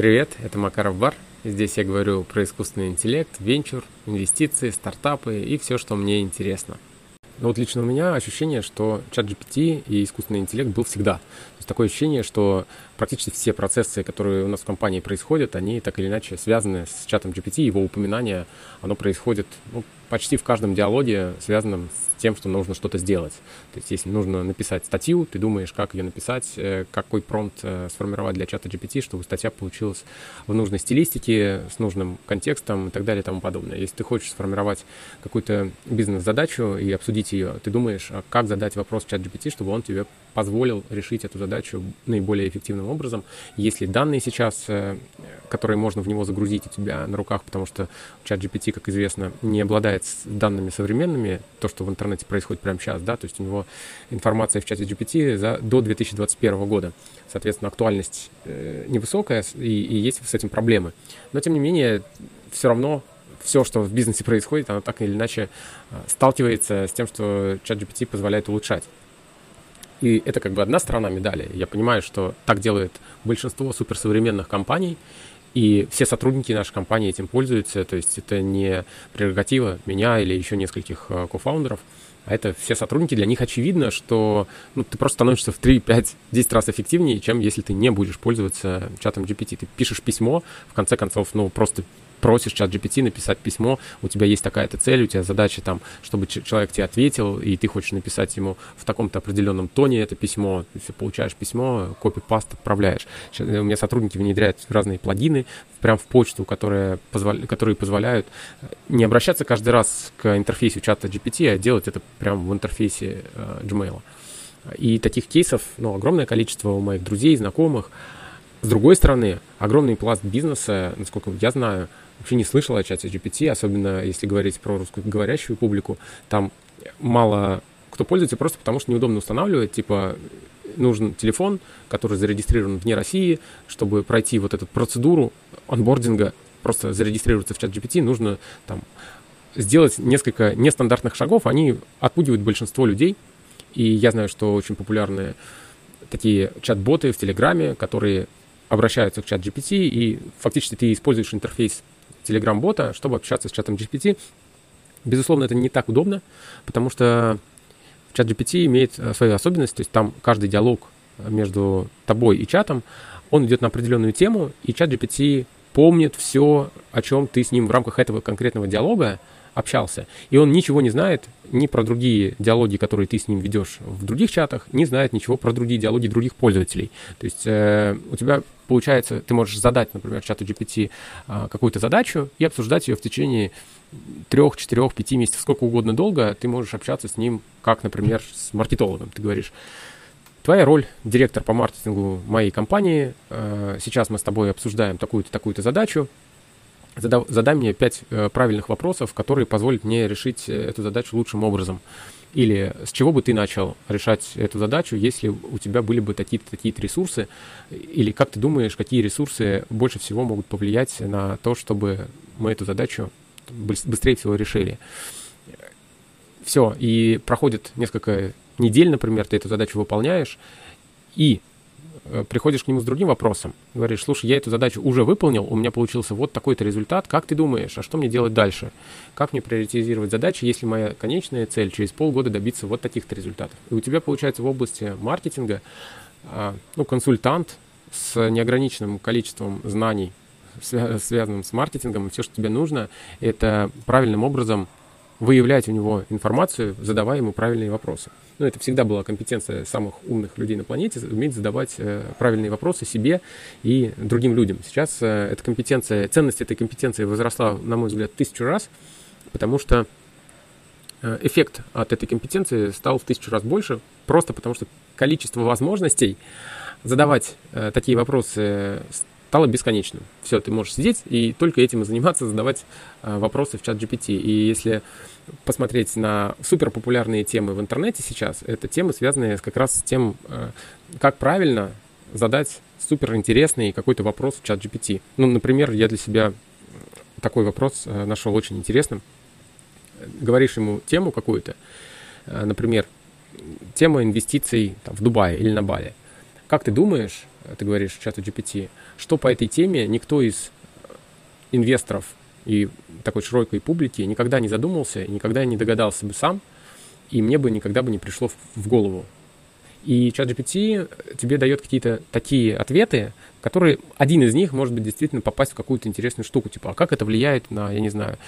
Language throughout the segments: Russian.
Привет, это Макаров Бар. Здесь я говорю про искусственный интеллект, венчур, инвестиции, стартапы и все, что мне интересно. Но вот лично у меня ощущение, что чат GPT и искусственный интеллект был всегда. То есть такое ощущение, что практически все процессы, которые у нас в компании происходят, они так или иначе связаны с чатом GPT, его упоминание, оно происходит ну, почти в каждом диалоге, связанном с тем, что нужно что-то сделать. То есть, если нужно написать статью, ты думаешь, как ее написать, э, какой промпт э, сформировать для чата GPT, чтобы статья получилась в нужной стилистике, с нужным контекстом и так далее и тому подобное. Если ты хочешь сформировать какую-то бизнес-задачу и обсудить ее, ты думаешь, а как задать вопрос чат GPT, чтобы он тебе позволил решить эту задачу наиболее эффективным образом. Если данные сейчас, э, которые можно в него загрузить у тебя на руках, потому что чат GPT, как известно, не обладает данными современными, то, что в интернете происходит прямо сейчас, да, то есть у него информация в чате GPT за, до 2021 года. Соответственно, актуальность э, невысокая, и, и есть с этим проблемы. Но, тем не менее, все равно все, что в бизнесе происходит, оно так или иначе э, сталкивается с тем, что чат GPT позволяет улучшать. И это как бы одна сторона медали. Я понимаю, что так делает большинство суперсовременных компаний, и все сотрудники нашей компании этим пользуются. То есть это не прерогатива меня или еще нескольких э, кофаундеров, а это все сотрудники. Для них очевидно, что ну, ты просто становишься в 3, 5, 10 раз эффективнее, чем если ты не будешь пользоваться чатом GPT. Ты пишешь письмо, в конце концов, ну, просто просишь чат GPT написать письмо, у тебя есть такая-то цель, у тебя задача там, чтобы человек тебе ответил, и ты хочешь написать ему в таком-то определенном тоне это письмо, ты получаешь письмо, копи-паст отправляешь. Сейчас у меня сотрудники внедряют разные плагины прям в почту, которые, позволя... которые позволяют э, не обращаться каждый раз к интерфейсу чата GPT, а делать это прямо в интерфейсе э, Gmail. И таких кейсов, ну, огромное количество у моих друзей, знакомых. С другой стороны, огромный пласт бизнеса, насколько я знаю, вообще не слышал о чате GPT, особенно если говорить про русскоговорящую публику. Там мало кто пользуется просто потому, что неудобно устанавливать. Типа нужен телефон, который зарегистрирован вне России, чтобы пройти вот эту процедуру онбординга, просто зарегистрироваться в чат GPT, нужно там сделать несколько нестандартных шагов, они отпугивают большинство людей. И я знаю, что очень популярные такие чат-боты в Телеграме, которые обращаются к чат GPT, и фактически ты используешь интерфейс Telegram-бота, чтобы общаться с чатом GPT. Безусловно, это не так удобно, потому что чат GPT имеет э, свою особенность, то есть там каждый диалог между тобой и чатом, он идет на определенную тему, и чат GPT помнит все, о чем ты с ним в рамках этого конкретного диалога общался. И он ничего не знает ни про другие диалоги, которые ты с ним ведешь в других чатах, не знает ничего про другие диалоги других пользователей. То есть э, у тебя получается, ты можешь задать, например, чату GPT э, какую-то задачу и обсуждать ее в течение трех, четырех, пяти месяцев, сколько угодно долго, ты можешь общаться с ним, как, например, с маркетологом. Ты говоришь, твоя роль директор по маркетингу моей компании, э, сейчас мы с тобой обсуждаем такую-то, такую-то задачу, Зада, задай мне пять э, правильных вопросов, которые позволят мне решить э, эту задачу лучшим образом. Или с чего бы ты начал решать эту задачу, если у тебя были бы такие-то такие ресурсы? Или как ты думаешь, какие ресурсы больше всего могут повлиять на то, чтобы мы эту задачу быстрее всего решили? Все, и проходит несколько недель, например, ты эту задачу выполняешь, и приходишь к нему с другим вопросом, говоришь, слушай, я эту задачу уже выполнил, у меня получился вот такой-то результат, как ты думаешь, а что мне делать дальше? Как мне приоритизировать задачи, если моя конечная цель через полгода добиться вот таких-то результатов? И у тебя получается в области маркетинга а, ну, консультант с неограниченным количеством знаний, связанным с маркетингом, все, что тебе нужно, это правильным образом выявлять у него информацию, задавая ему правильные вопросы. Ну, это всегда была компетенция самых умных людей на планете, уметь задавать э, правильные вопросы себе и другим людям. Сейчас э, эта компетенция, ценность этой компетенции возросла, на мой взгляд, тысячу раз, потому что э, эффект от этой компетенции стал в тысячу раз больше, просто потому что количество возможностей задавать такие вопросы стало бесконечным. Все, ты можешь сидеть и только этим и заниматься, задавать э, вопросы в чат GPT. И если посмотреть на супер популярные темы в интернете сейчас, это темы, связанные как раз с тем, э, как правильно задать супер интересный какой-то вопрос в чат GPT. Ну, например, я для себя такой вопрос э, нашел очень интересным. Говоришь ему тему какую-то, например, тема инвестиций там, в Дубае или на Бали. Как ты думаешь, ты говоришь чату GPT, что по этой теме никто из инвесторов и такой широкой публики никогда не задумался, никогда не догадался бы сам, и мне бы никогда бы не пришло в голову. И ChatGPT тебе дает какие-то такие ответы, которые один из них может быть действительно попасть в какую-то интересную штуку, типа, а как это влияет на, я не знаю,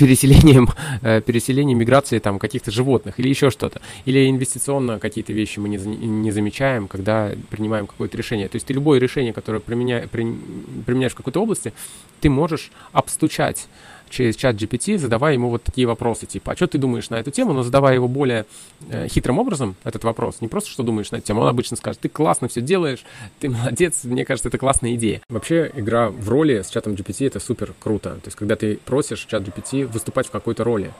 переселением, э, переселением миграции там каких-то животных или еще что-то. Или инвестиционно какие-то вещи мы не, не замечаем, когда принимаем какое-то решение. То есть ты любое решение, которое применя, при, применяешь в какой-то области, ты можешь обстучать через чат GPT, задавая ему вот такие вопросы, типа, а что ты думаешь на эту тему, но задавая его более э, хитрым образом, этот вопрос, не просто, что думаешь на эту тему, он обычно скажет, ты классно все делаешь, ты молодец, мне кажется, это классная идея. Вообще, игра в роли с чатом GPT это супер круто, то есть, когда ты просишь чат GPT выступать в какой-то роли,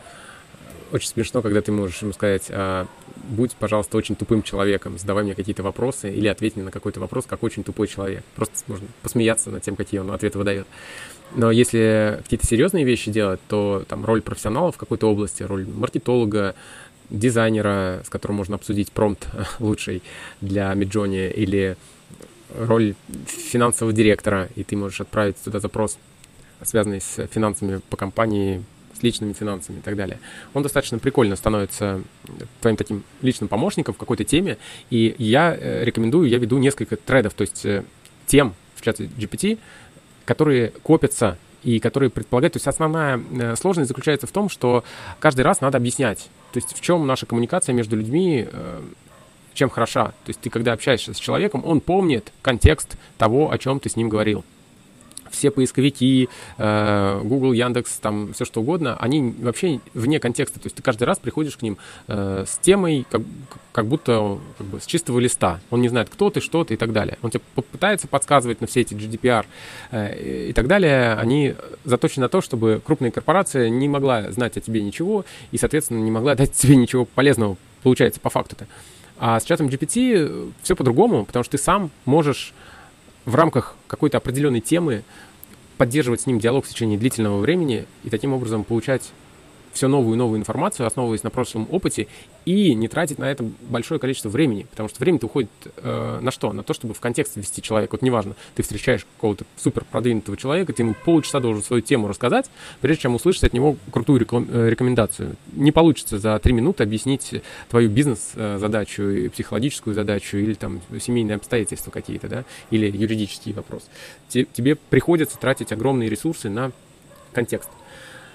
очень смешно, когда ты можешь ему сказать, а, будь, пожалуйста, очень тупым человеком, задавай мне какие-то вопросы или ответь мне на какой-то вопрос, как очень тупой человек. Просто можно посмеяться над тем, какие он ответы выдает. Но если какие-то серьезные вещи делать, то там роль профессионала в какой-то области, роль маркетолога, дизайнера, с которым можно обсудить промпт лучший для Миджони, или роль финансового директора, и ты можешь отправить туда запрос, связанный с финансами по компании, личными финансами и так далее. Он достаточно прикольно становится твоим таким личным помощником в какой-то теме, и я э, рекомендую, я веду несколько тредов, то есть э, тем в чате GPT, которые копятся и которые предполагают, то есть основная э, сложность заключается в том, что каждый раз надо объяснять, то есть в чем наша коммуникация между людьми, э, чем хороша. То есть ты когда общаешься с человеком, он помнит контекст того, о чем ты с ним говорил все поисковики, э, Google, Яндекс, там все что угодно, они вообще вне контекста. То есть ты каждый раз приходишь к ним э, с темой, как, как будто как бы, с чистого листа. Он не знает, кто ты, что ты и так далее. Он тебе попытается подсказывать на все эти GDPR э, и так далее. Они заточены на то, чтобы крупная корпорация не могла знать о тебе ничего и, соответственно, не могла дать тебе ничего полезного, получается, по факту-то. А с чатом GPT все по-другому, потому что ты сам можешь в рамках какой-то определенной темы поддерживать с ним диалог в течение длительного времени и таким образом получать все новую и новую информацию, основываясь на прошлом опыте, и не тратить на это большое количество времени, потому что время-то уходит э, на что? На то, чтобы в контекст ввести человека. Вот неважно, ты встречаешь какого-то супер продвинутого человека, ты ему полчаса должен свою тему рассказать, прежде чем услышать от него крутую реклам- э, рекомендацию. Не получится за три минуты объяснить твою бизнес-задачу, психологическую задачу, или там семейные обстоятельства какие-то, да, или юридический вопрос. Тебе приходится тратить огромные ресурсы на контекст.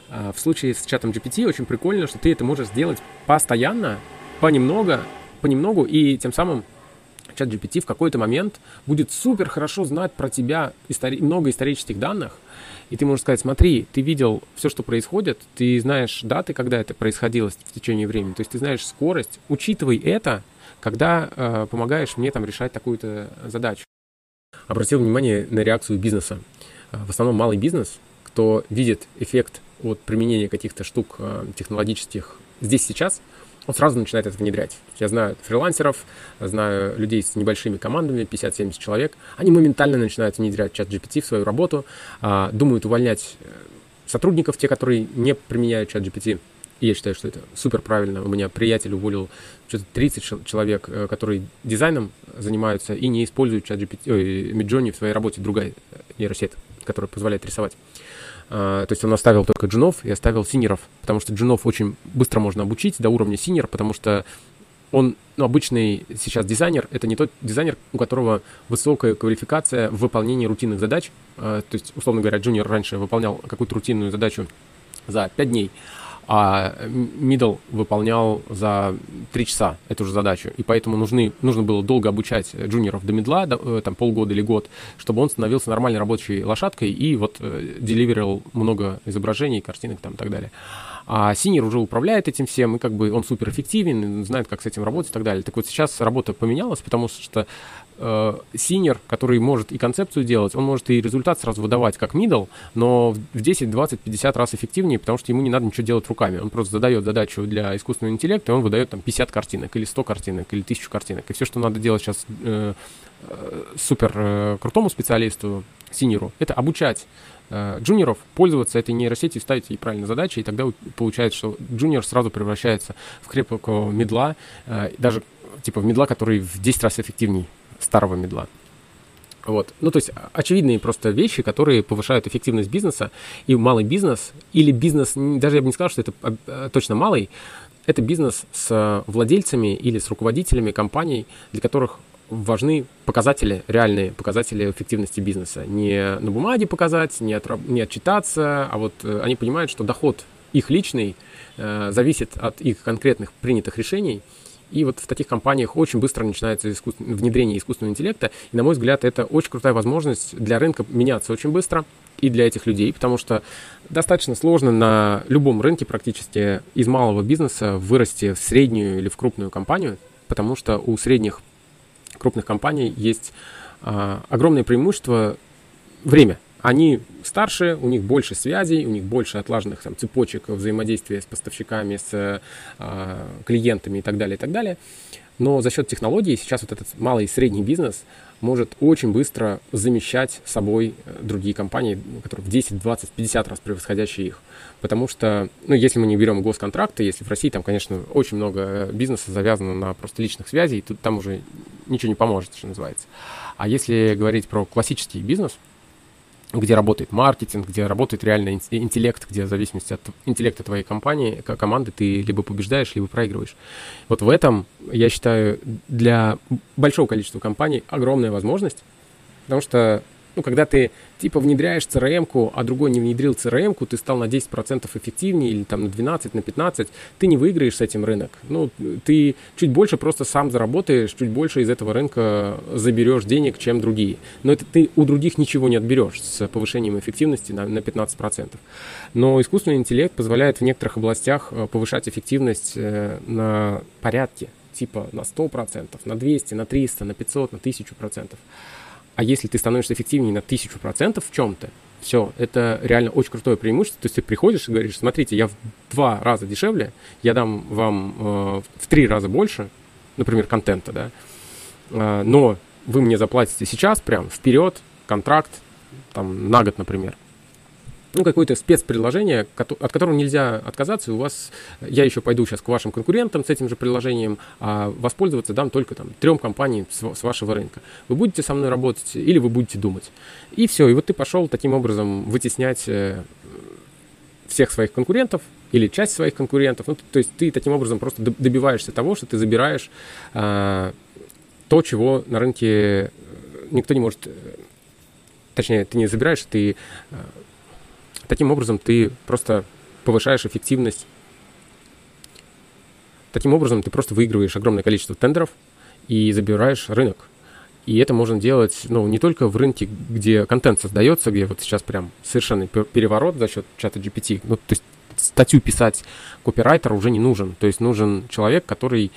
А, в случае с чатом GPT очень прикольно, что ты это можешь сделать постоянно, понемногу, понемногу, и тем самым чат GPT в какой-то момент будет супер хорошо знать про тебя истори- много исторических данных, и ты можешь сказать, смотри, ты видел все, что происходит, ты знаешь даты, когда это происходило в течение времени, то есть ты знаешь скорость, учитывай это, когда э, помогаешь мне там решать такую-то задачу. Обратил внимание на реакцию бизнеса. В основном малый бизнес, кто видит эффект от применения каких-то штук э, технологических здесь сейчас, он сразу начинает это внедрять. Я знаю фрилансеров, знаю людей с небольшими командами, 50-70 человек, они моментально начинают внедрять чат GPT в свою работу, а, думают увольнять э, сотрудников, те, которые не применяют чат GPT. И я считаю, что это супер правильно. У меня приятель уволил что-то 30 человек, э, которые дизайном занимаются и не используют ChatGPT, ой, Midjourney в своей работе, другая нейросеть, которая позволяет рисовать. А, то есть он оставил только джунов и оставил senior ов, потому что джунов очень быстро можно обучить до уровня senior, потому что он, ну, обычный сейчас дизайнер, это не тот дизайнер, у которого высокая квалификация в выполнении рутинных задач. А, то есть, условно говоря, junior раньше выполнял какую-то рутинную задачу за 5 дней, а middle выполнял за 3 часа эту же задачу. И поэтому нужны, нужно было долго обучать джуниоров до мидла, э, там полгода или год, чтобы он становился нормальной рабочей лошадкой и вот э, деливерил много изображений, картинок там и так далее. А senior уже управляет этим всем, и как бы он супер эффективен, знает, как с этим работать и так далее. Так вот сейчас работа поменялась, потому что Э, senior, который может и концепцию делать, он может и результат сразу выдавать как middle, но в 10, 20, 50 раз эффективнее, потому что ему не надо ничего делать руками. Он просто задает задачу для искусственного интеллекта, и он выдает там 50 картинок, или 100 картинок, или 1000 картинок. И все, что надо делать сейчас э, э, супер э, крутому специалисту, синеру, это обучать э, пользоваться этой нейросетью, ставить ей правильно задачи, и тогда получается, что джуниор сразу превращается в крепкого медла, э, даже типа в медла, который в 10 раз эффективнее старого медла. Вот. Ну, то есть очевидные просто вещи, которые повышают эффективность бизнеса. И малый бизнес, или бизнес, даже я бы не сказал, что это а, точно малый, это бизнес с владельцами или с руководителями компаний, для которых важны показатели, реальные показатели эффективности бизнеса. Не на бумаге показать, не, от, не отчитаться, а вот э, они понимают, что доход их личный э, зависит от их конкретных принятых решений – и вот в таких компаниях очень быстро начинается искусств... внедрение искусственного интеллекта. И, на мой взгляд, это очень крутая возможность для рынка меняться очень быстро и для этих людей, потому что достаточно сложно на любом рынке практически из малого бизнеса вырасти в среднюю или в крупную компанию, потому что у средних крупных компаний есть а, огромное преимущество время они старше, у них больше связей, у них больше отлаженных там, цепочек взаимодействия с поставщиками, с э, клиентами и так далее, и так далее. Но за счет технологий сейчас вот этот малый и средний бизнес может очень быстро замещать собой э, другие компании, которые в 10, 20, 50 раз превосходящие их. Потому что, ну, если мы не берем госконтракты, если в России там, конечно, очень много бизнеса завязано на просто личных связей, тут там уже ничего не поможет, что называется. А если говорить про классический бизнес – где работает маркетинг, где работает реально интеллект, где в зависимости от интеллекта твоей компании, команды, ты либо побеждаешь, либо проигрываешь. Вот в этом, я считаю, для большого количества компаний огромная возможность, потому что ну, когда ты типа внедряешь CRM-ку, а другой не внедрил CRM-ку, ты стал на 10% эффективнее или там на 12, на 15, ты не выиграешь с этим рынок. Ну, ты чуть больше просто сам заработаешь, чуть больше из этого рынка заберешь денег, чем другие. Но это ты у других ничего не отберешь с повышением эффективности на, на 15%. Но искусственный интеллект позволяет в некоторых областях э, повышать эффективность э, на порядке, типа на 100%, на 200, на 300, на 500, на 1000%. А если ты становишься эффективнее на тысячу процентов в чем-то, все, это реально очень крутое преимущество. То есть ты приходишь и говоришь, смотрите, я в два раза дешевле, я дам вам э, в три раза больше, например, контента, да, э, но вы мне заплатите сейчас прям вперед контракт, там, на год, например ну, какое-то спецприложение, от которого нельзя отказаться, и у вас, я еще пойду сейчас к вашим конкурентам с этим же приложением, а воспользоваться дам только там трем компаниям с, вашего рынка. Вы будете со мной работать или вы будете думать. И все, и вот ты пошел таким образом вытеснять э, всех своих конкурентов или часть своих конкурентов. Ну, то есть ты таким образом просто добиваешься того, что ты забираешь а, то, чего на рынке э, никто не может... Э, точнее, ты не забираешь, ты Таким образом, ты просто повышаешь эффективность. Таким образом, ты просто выигрываешь огромное количество тендеров и забираешь рынок. И это можно делать, ну, не только в рынке, где контент создается, где вот сейчас прям совершенный переворот за счет чата GPT. Ну, то есть статью писать копирайтер уже не нужен. То есть нужен человек, который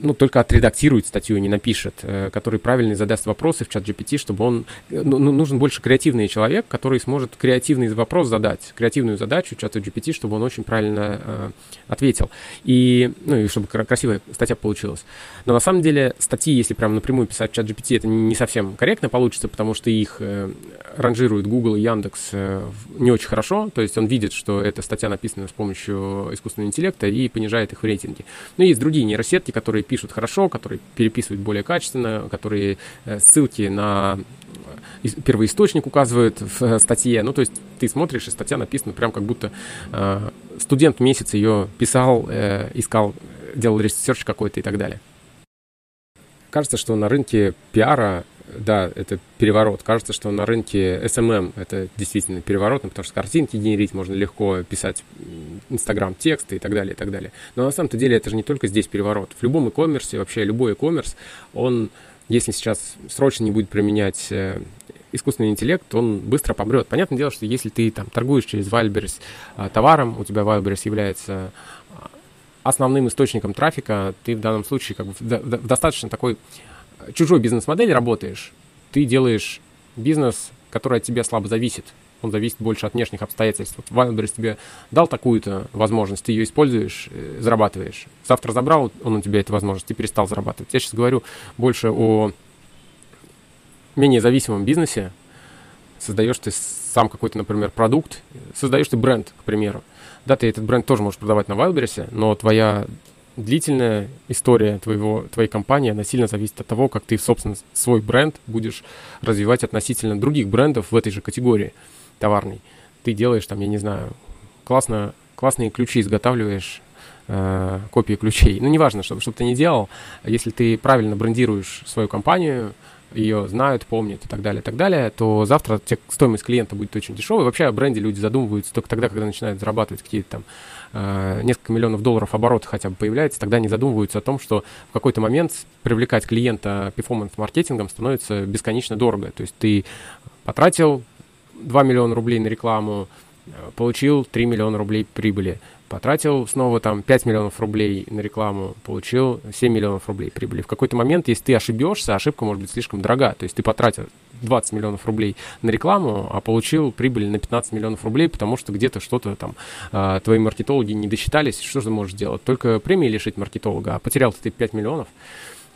ну, только отредактирует статью и не напишет, э, который правильно задаст вопросы в чат GPT, чтобы он... Ну, ну, нужен больше креативный человек, который сможет креативный вопрос задать, креативную задачу чату GPT, чтобы он очень правильно э, ответил. И, ну, и чтобы красивая статья получилась. Но на самом деле статьи, если прям напрямую писать в чат GPT, это не совсем корректно получится, потому что их э, ранжирует Google и Яндекс э, не очень хорошо, то есть он видит, что эта статья написана с помощью искусственного интеллекта и понижает их в рейтинге. Но есть другие нейросетки, которые пишут хорошо, которые переписывают более качественно, которые э, ссылки на э, первоисточник указывают в э, статье. Ну, то есть ты смотришь, и статья написана прям как будто студент месяц ее писал, искал, делал research какой-то и так далее. Кажется, что на рынке пиара да, это переворот. Кажется, что на рынке SMM это действительно переворот, потому что картинки генерить можно легко, писать Инстаграм тексты и так далее, и так далее. Но на самом-то деле это же не только здесь переворот. В любом e-commerce, вообще любой e-commerce, он, если сейчас срочно не будет применять э, искусственный интеллект, он быстро помрет. Понятное дело, что если ты там торгуешь через Wildberries э, товаром, у тебя Wildberries является э, основным источником трафика, ты в данном случае как бы в достаточно такой чужой бизнес-модель работаешь, ты делаешь бизнес, который от тебя слабо зависит. Он зависит больше от внешних обстоятельств. Вот Wildberries тебе дал такую-то возможность, ты ее используешь, э, зарабатываешь. Завтра забрал он у тебя эту возможность, ты перестал зарабатывать. Я сейчас говорю больше о менее зависимом бизнесе. Создаешь ты сам какой-то, например, продукт, создаешь ты бренд, к примеру. Да, ты этот бренд тоже можешь продавать на Wildberries, но твоя длительная история твоего, твоей компании, она сильно зависит от того, как ты, собственно, свой бренд будешь развивать относительно других брендов в этой же категории товарной. Ты делаешь там, я не знаю, классно, классные ключи изготавливаешь, э, копии ключей. Ну, неважно, что, что ты ни делал, если ты правильно брендируешь свою компанию, ее знают, помнят и так далее, и так далее, то завтра стоимость клиента будет очень дешевой. Вообще о бренде люди задумываются только тогда, когда начинают зарабатывать какие-то там э, несколько миллионов долларов оборота хотя бы появляется, тогда они задумываются о том, что в какой-то момент привлекать клиента перформанс-маркетингом становится бесконечно дорого. То есть ты потратил 2 миллиона рублей на рекламу, э, получил 3 миллиона рублей прибыли потратил снова там 5 миллионов рублей на рекламу, получил 7 миллионов рублей прибыли. В какой-то момент, если ты ошибешься, ошибка может быть слишком дорога. То есть ты потратил 20 миллионов рублей на рекламу, а получил прибыль на 15 миллионов рублей, потому что где-то что-то там э, твои маркетологи не досчитались. Что же ты можешь сделать? Только премии лишить маркетолога, а потерял ты 5 миллионов.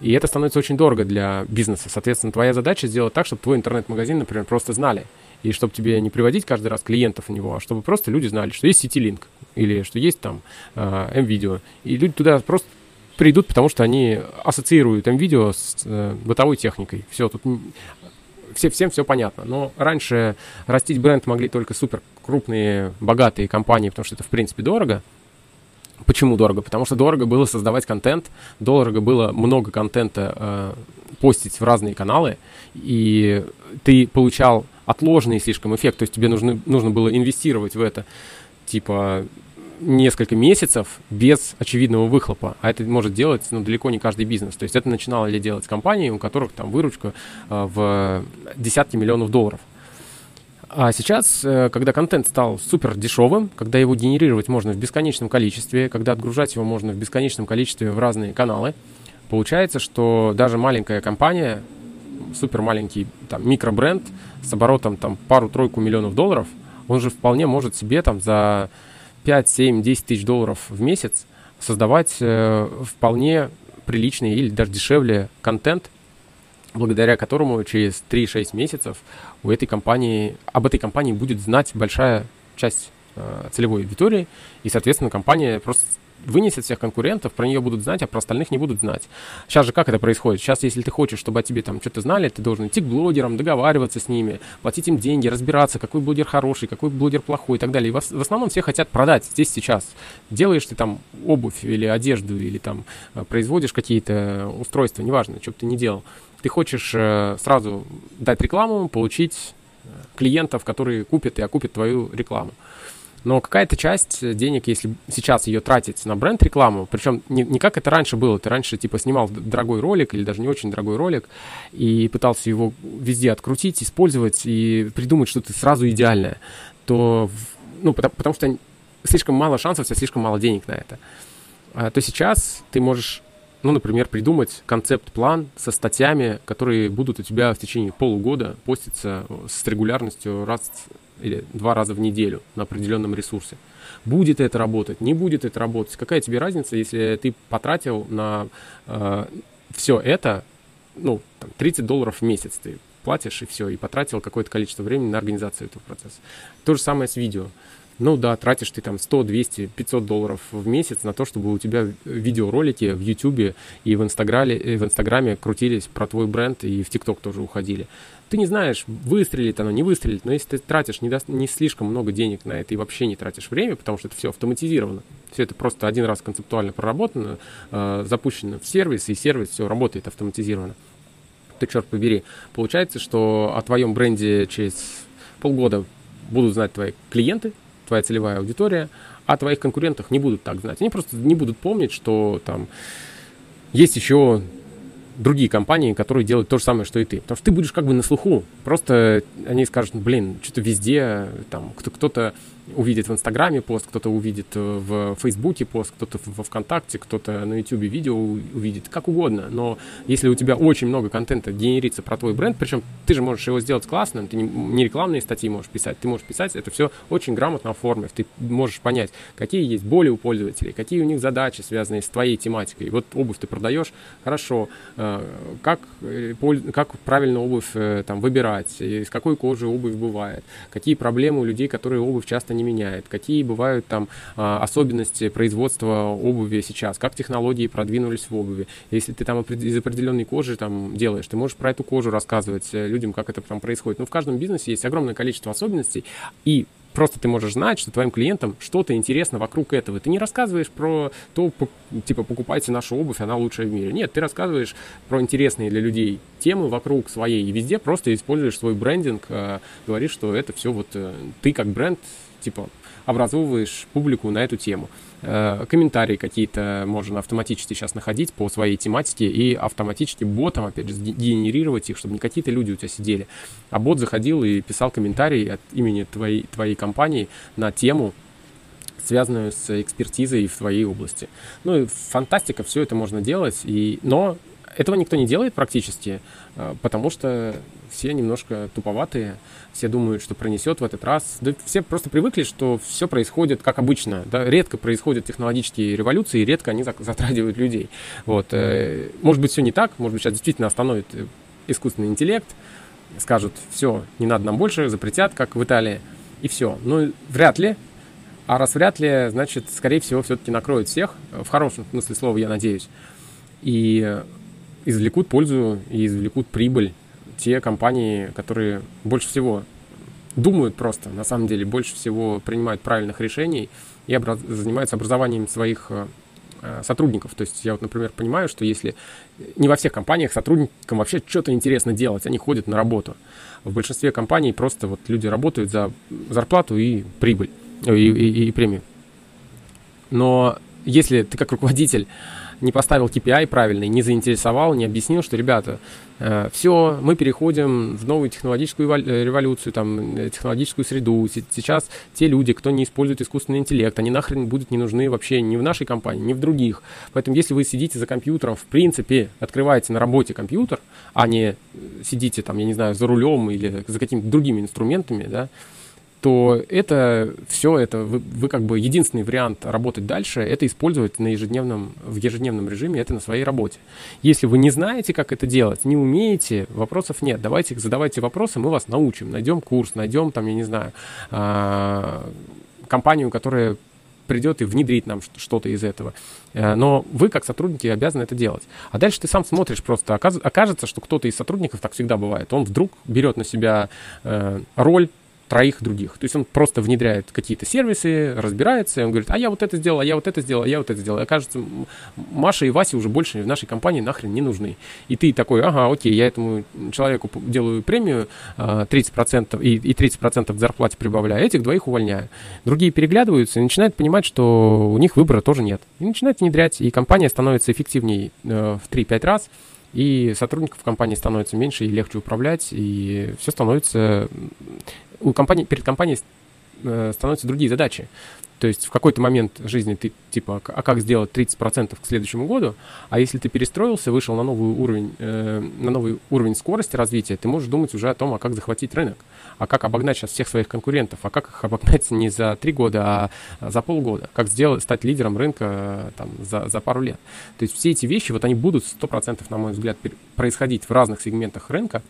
И это становится очень дорого для бизнеса. Соответственно, твоя задача сделать так, чтобы твой интернет-магазин, например, просто знали. И чтобы тебе не приводить каждый раз клиентов в него, а чтобы просто люди знали, что есть CityLink или что есть там э, M-Video. И люди туда просто придут, потому что они ассоциируют M-Video с э, бытовой техникой. Все, тут все, всем все понятно. Но раньше растить бренд могли только супер крупные, богатые компании, потому что это, в принципе, дорого. Почему дорого? Потому что дорого было создавать контент, дорого было много контента э, постить в разные каналы, и ты получал отложенный слишком эффект, то есть тебе нужно, нужно было инвестировать в это, типа, несколько месяцев без очевидного выхлопа. А это может делать ну, далеко не каждый бизнес. То есть это начинало делать компании, у которых там выручка э, в десятки миллионов долларов. А сейчас, э, когда контент стал супер дешевым, когда его генерировать можно в бесконечном количестве, когда отгружать его можно в бесконечном количестве в разные каналы, получается, что даже маленькая компания, супер маленький там, микробренд с оборотом там пару-тройку миллионов долларов, он же вполне может себе там за 5, 7, 10 тысяч долларов в месяц создавать э, вполне приличный или даже дешевле контент, благодаря которому через 3-6 месяцев у этой компании, об этой компании будет знать большая часть э, целевой аудитории, и, соответственно, компания просто вынесет всех конкурентов, про нее будут знать, а про остальных не будут знать. Сейчас же как это происходит? Сейчас, если ты хочешь, чтобы о тебе там что-то знали, ты должен идти к блогерам, договариваться с ними, платить им деньги, разбираться, какой блогер хороший, какой блогер плохой и так далее. И в, основном все хотят продать здесь сейчас. Делаешь ты там обувь или одежду, или там э, производишь какие-то устройства, неважно, что бы ты ни делал. Ты хочешь э, сразу дать рекламу, получить э, клиентов, которые купят и окупят твою рекламу. Но какая-то часть денег, если сейчас ее тратить на бренд-рекламу, причем не, не как это раньше было, ты раньше типа снимал дорогой ролик или даже не очень дорогой ролик и пытался его везде открутить, использовать и придумать что-то сразу идеальное, то, ну, потому, потому что слишком мало шансов, у слишком мало денег на это, а, то сейчас ты можешь ну, например, придумать концепт-план со статьями, которые будут у тебя в течение полугода поститься с регулярностью раз или два раза в неделю на определенном ресурсе. Будет это работать, не будет это работать. Какая тебе разница, если ты потратил на э, все это, ну, там, 30 долларов в месяц ты платишь и все, и потратил какое-то количество времени на организацию этого процесса. То же самое с видео. Ну да, тратишь ты там 100, 200, 500 долларов в месяц на то, чтобы у тебя видеоролики в YouTube и в Инстаграме, в Инстаграме крутились про твой бренд и в ТикТок тоже уходили. Ты не знаешь, выстрелит оно, не выстрелит, но если ты тратишь не, до, не слишком много денег на это и вообще не тратишь время, потому что это все автоматизировано, все это просто один раз концептуально проработано, э, запущено в сервис, и сервис все работает автоматизированно, то, черт побери, получается, что о твоем бренде через полгода будут знать твои клиенты, твоя целевая аудитория, о твоих конкурентах не будут так знать. Они просто не будут помнить, что там есть еще другие компании, которые делают то же самое, что и ты. Потому что ты будешь как бы на слуху. Просто они скажут, блин, что-то везде, там, кто-то увидит в Инстаграме пост, кто-то увидит э, в Фейсбуке пост, кто-то во Вконтакте, кто-то на Ютубе видео увидит, как угодно. Но если у тебя очень много контента генерится про твой бренд, причем ты же можешь его сделать классно, ты не рекламные статьи можешь писать, ты можешь писать это все очень грамотно оформив, ты можешь понять, какие есть боли у пользователей, какие у них задачи, связанные с твоей тематикой. Вот обувь ты продаешь, хорошо, как, как правильно обувь там выбирать, из какой кожи обувь бывает, какие проблемы у людей, которые обувь часто не меняют, какие бывают там особенности производства обуви сейчас, как технологии продвинулись в обуви. Если ты там из определенной кожи там делаешь, ты можешь про эту кожу рассказывать людям, как это там происходит. Ну, в каждом бизнесе есть огромное количество особенностей, и просто ты можешь знать, что твоим клиентам что-то интересно вокруг этого. Ты не рассказываешь про то, типа, покупайте нашу обувь, она лучшая в мире. Нет, ты рассказываешь про интересные для людей темы вокруг своей, и везде просто используешь свой брендинг, э, говоришь, что это все вот э, ты как бренд, типа, образовываешь публику на эту тему. Э, комментарии какие-то можно автоматически сейчас находить по своей тематике и автоматически ботом, опять же, генерировать их, чтобы не какие-то люди у тебя сидели, а бот заходил и писал комментарий от имени твоей, твоей компании на тему, связанную с экспертизой в твоей области. Ну, и фантастика, все это можно делать, и... но этого никто не делает практически, э, потому что все немножко туповатые, все думают, что пронесет в этот раз. Да все просто привыкли, что все происходит как обычно. Да? Редко происходят технологические революции, и редко они затрагивают людей. Вот. Э, может быть, все не так, может быть, сейчас действительно остановит искусственный интеллект, скажут, все, не надо нам больше, запретят, как в Италии, и все. Ну, вряд ли. А раз вряд ли, значит, скорее всего, все-таки накроют всех, в хорошем смысле слова, я надеюсь. И извлекут пользу и извлекут прибыль те компании, которые больше всего думают просто, на самом деле, больше всего принимают правильных решений и образ... занимаются образованием своих э, э, сотрудников. То есть я вот, например, понимаю, что если не во всех компаниях сотрудникам вообще что-то интересно делать, они ходят на работу. В большинстве компаний просто вот люди работают за зарплату и прибыль, и, и, и премию. Но если ты как руководитель не поставил KPI правильный, не заинтересовал, не объяснил, что, ребята, э, все, мы переходим в новую технологическую э, революцию, там, э, технологическую среду. Сейчас те люди, кто не использует искусственный интеллект, они нахрен будут не нужны вообще ни в нашей компании, ни в других. Поэтому если вы сидите за компьютером, в принципе, открываете на работе компьютер, а не сидите там, я не знаю, за рулем или за какими-то другими инструментами, да, то это все, это вы, вы как бы единственный вариант работать дальше, это использовать на ежедневном, в ежедневном режиме, это на своей работе. Если вы не знаете, как это делать, не умеете, вопросов нет. Давайте задавайте вопросы, мы вас научим. Найдем курс, найдем там, я не знаю, а, компанию, которая придет и внедрит нам что-то из этого. Э, но вы, как сотрудники, обязаны это делать. А дальше ты сам смотришь просто. Окажется, что кто-то из сотрудников, так всегда бывает, он вдруг берет на себя э, роль троих других. То есть он просто внедряет какие-то сервисы, разбирается, и он говорит, а я вот это сделал, а я вот это сделал, а я вот это сделал. И окажется, Маша и Вася уже больше в нашей компании нахрен не нужны. И ты такой, ага, окей, я этому человеку делаю премию 30% а, и, и 30% к зарплате прибавляю, этих двоих увольняю. Другие переглядываются и начинают понимать, что у них выбора тоже нет. И начинают внедрять, и компания становится эффективнее э, в 3-5 раз, и сотрудников компании становится меньше и легче управлять, и все становится у компании, перед компанией э, становятся другие задачи. То есть в какой-то момент жизни ты типа, а как сделать 30% к следующему году, а если ты перестроился, вышел на новый уровень, э, на новый уровень скорости развития, ты можешь думать уже о том, а как захватить рынок, а как обогнать сейчас всех своих конкурентов, а как их обогнать не за три года, а за полгода, как сделать, стать лидером рынка э, там, за, за пару лет. То есть все эти вещи, вот они будут 100%, на мой взгляд, происходить в разных сегментах рынка,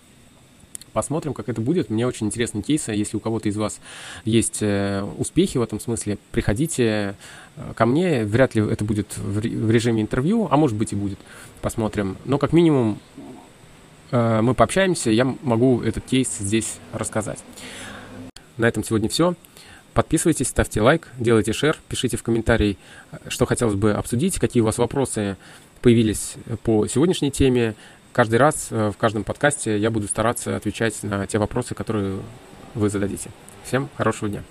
Посмотрим, как это будет. Мне очень интересны кейсы. Если у кого-то из вас есть э, успехи в этом смысле, приходите э, ко мне. Вряд ли это будет в режиме интервью, а может быть и будет. Посмотрим. Но как минимум э, мы пообщаемся, я могу этот кейс здесь рассказать. На этом сегодня все. Подписывайтесь, ставьте лайк, делайте шер, пишите в комментарии, что хотелось бы обсудить, какие у вас вопросы появились по сегодняшней теме каждый раз э, в каждом подкасте я буду стараться отвечать на те вопросы, которые вы зададите. Всем хорошего дня.